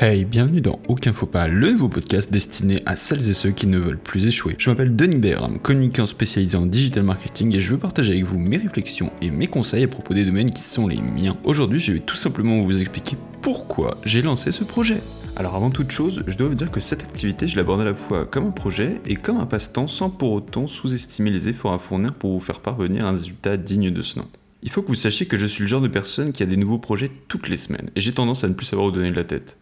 Hey, bienvenue dans Aucun Faux Pas, le nouveau podcast destiné à celles et ceux qui ne veulent plus échouer. Je m'appelle Denis Bayram, communicant spécialisé en digital marketing et je veux partager avec vous mes réflexions et mes conseils à propos des domaines qui sont les miens. Aujourd'hui, je vais tout simplement vous expliquer pourquoi j'ai lancé ce projet. Alors avant toute chose, je dois vous dire que cette activité, je l'aborde à la fois comme un projet et comme un passe-temps sans pour autant sous-estimer les efforts à fournir pour vous faire parvenir un résultat digne de ce nom. Il faut que vous sachiez que je suis le genre de personne qui a des nouveaux projets toutes les semaines et j'ai tendance à ne plus savoir où donner de la tête.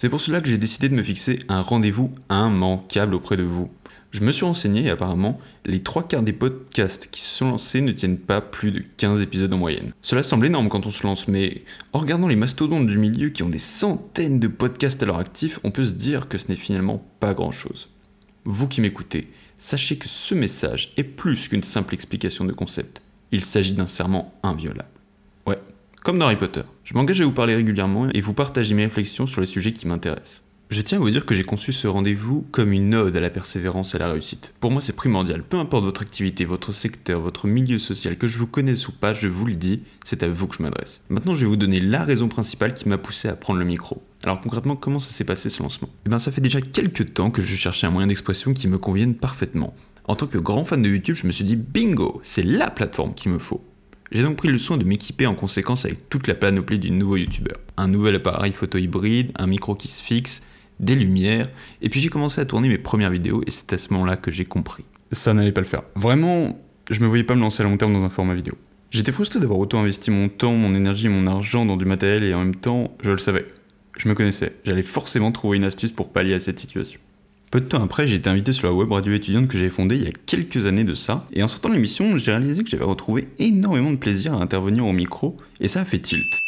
C'est pour cela que j'ai décidé de me fixer un rendez-vous immanquable auprès de vous. Je me suis renseigné et apparemment, les trois quarts des podcasts qui se sont lancés ne tiennent pas plus de 15 épisodes en moyenne. Cela semble énorme quand on se lance, mais en regardant les mastodontes du milieu qui ont des centaines de podcasts à leur actif, on peut se dire que ce n'est finalement pas grand-chose. Vous qui m'écoutez, sachez que ce message est plus qu'une simple explication de concept. Il s'agit d'un serment inviolable. Comme dans Harry Potter, je m'engage à vous parler régulièrement et vous partager mes réflexions sur les sujets qui m'intéressent. Je tiens à vous dire que j'ai conçu ce rendez-vous comme une ode à la persévérance et à la réussite. Pour moi, c'est primordial. Peu importe votre activité, votre secteur, votre milieu social, que je vous connaisse ou pas, je vous le dis, c'est à vous que je m'adresse. Maintenant, je vais vous donner la raison principale qui m'a poussé à prendre le micro. Alors concrètement, comment ça s'est passé ce lancement? Eh bien, ça fait déjà quelques temps que je cherchais un moyen d'expression qui me convienne parfaitement. En tant que grand fan de YouTube, je me suis dit bingo, c'est la plateforme qu'il me faut. J'ai donc pris le soin de m'équiper en conséquence avec toute la panoplie du nouveau youtubeur. Un nouvel appareil photo hybride, un micro qui se fixe, des lumières, et puis j'ai commencé à tourner mes premières vidéos et c'est à ce moment-là que j'ai compris. Ça n'allait pas le faire. Vraiment, je me voyais pas me lancer à long terme dans un format vidéo. J'étais frustré d'avoir autant investi mon temps, mon énergie mon argent dans du matériel et en même temps, je le savais. Je me connaissais, j'allais forcément trouver une astuce pour pallier à cette situation. Peu de temps après, j'ai été invité sur la web radio étudiante que j'avais fondée il y a quelques années de ça, et en sortant de l'émission, j'ai réalisé que j'avais retrouvé énormément de plaisir à intervenir au micro, et ça a fait tilt.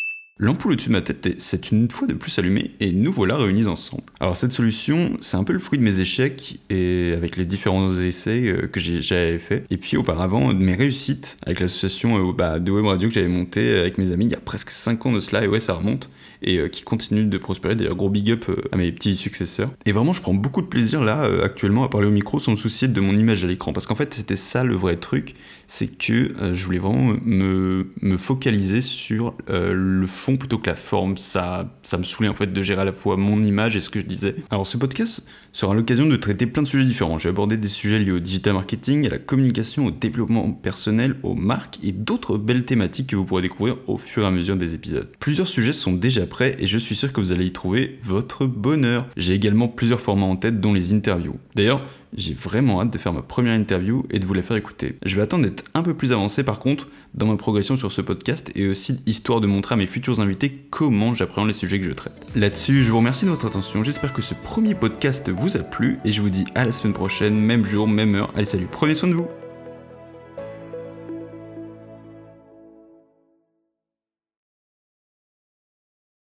L'ampoule au-dessus de ma tête c'est une fois de plus allumée et nous voilà réunis ensemble. Alors cette solution, c'est un peu le fruit de mes échecs et avec les différents essais euh, que j'avais fait. Et puis auparavant, de mes réussites avec l'association euh, bah, de web radio que j'avais montée avec mes amis il y a presque 5 ans de cela, et ouais ça remonte, et euh, qui continue de prospérer. D'ailleurs gros big up à mes petits successeurs. Et vraiment je prends beaucoup de plaisir là actuellement à parler au micro sans me soucier de mon image à l'écran. Parce qu'en fait c'était ça le vrai truc, c'est que je voulais vraiment me, focaliser sur le plutôt que la forme. Ça, ça me saoulait en fait de gérer à la fois mon image et ce que je disais. Alors ce podcast sera l'occasion de traiter plein de sujets différents. J'ai abordé des sujets liés au digital marketing, à la communication, au développement personnel, aux marques et d'autres belles thématiques que vous pourrez découvrir au fur et à mesure des épisodes. Plusieurs sujets sont déjà prêts et je suis sûr que vous allez y trouver votre bonheur. J'ai également plusieurs formats en tête dont les interviews. D'ailleurs, j'ai vraiment hâte de faire ma première interview et de vous la faire écouter. Je vais attendre d'être un peu plus avancé par contre dans ma progression sur ce podcast et aussi histoire de montrer à mes futurs invités comment j'appréhende les sujets que je traite. Là-dessus, je vous remercie de votre attention, j'espère que ce premier podcast vous a plu et je vous dis à la semaine prochaine, même jour, même heure. Allez salut, prenez soin de vous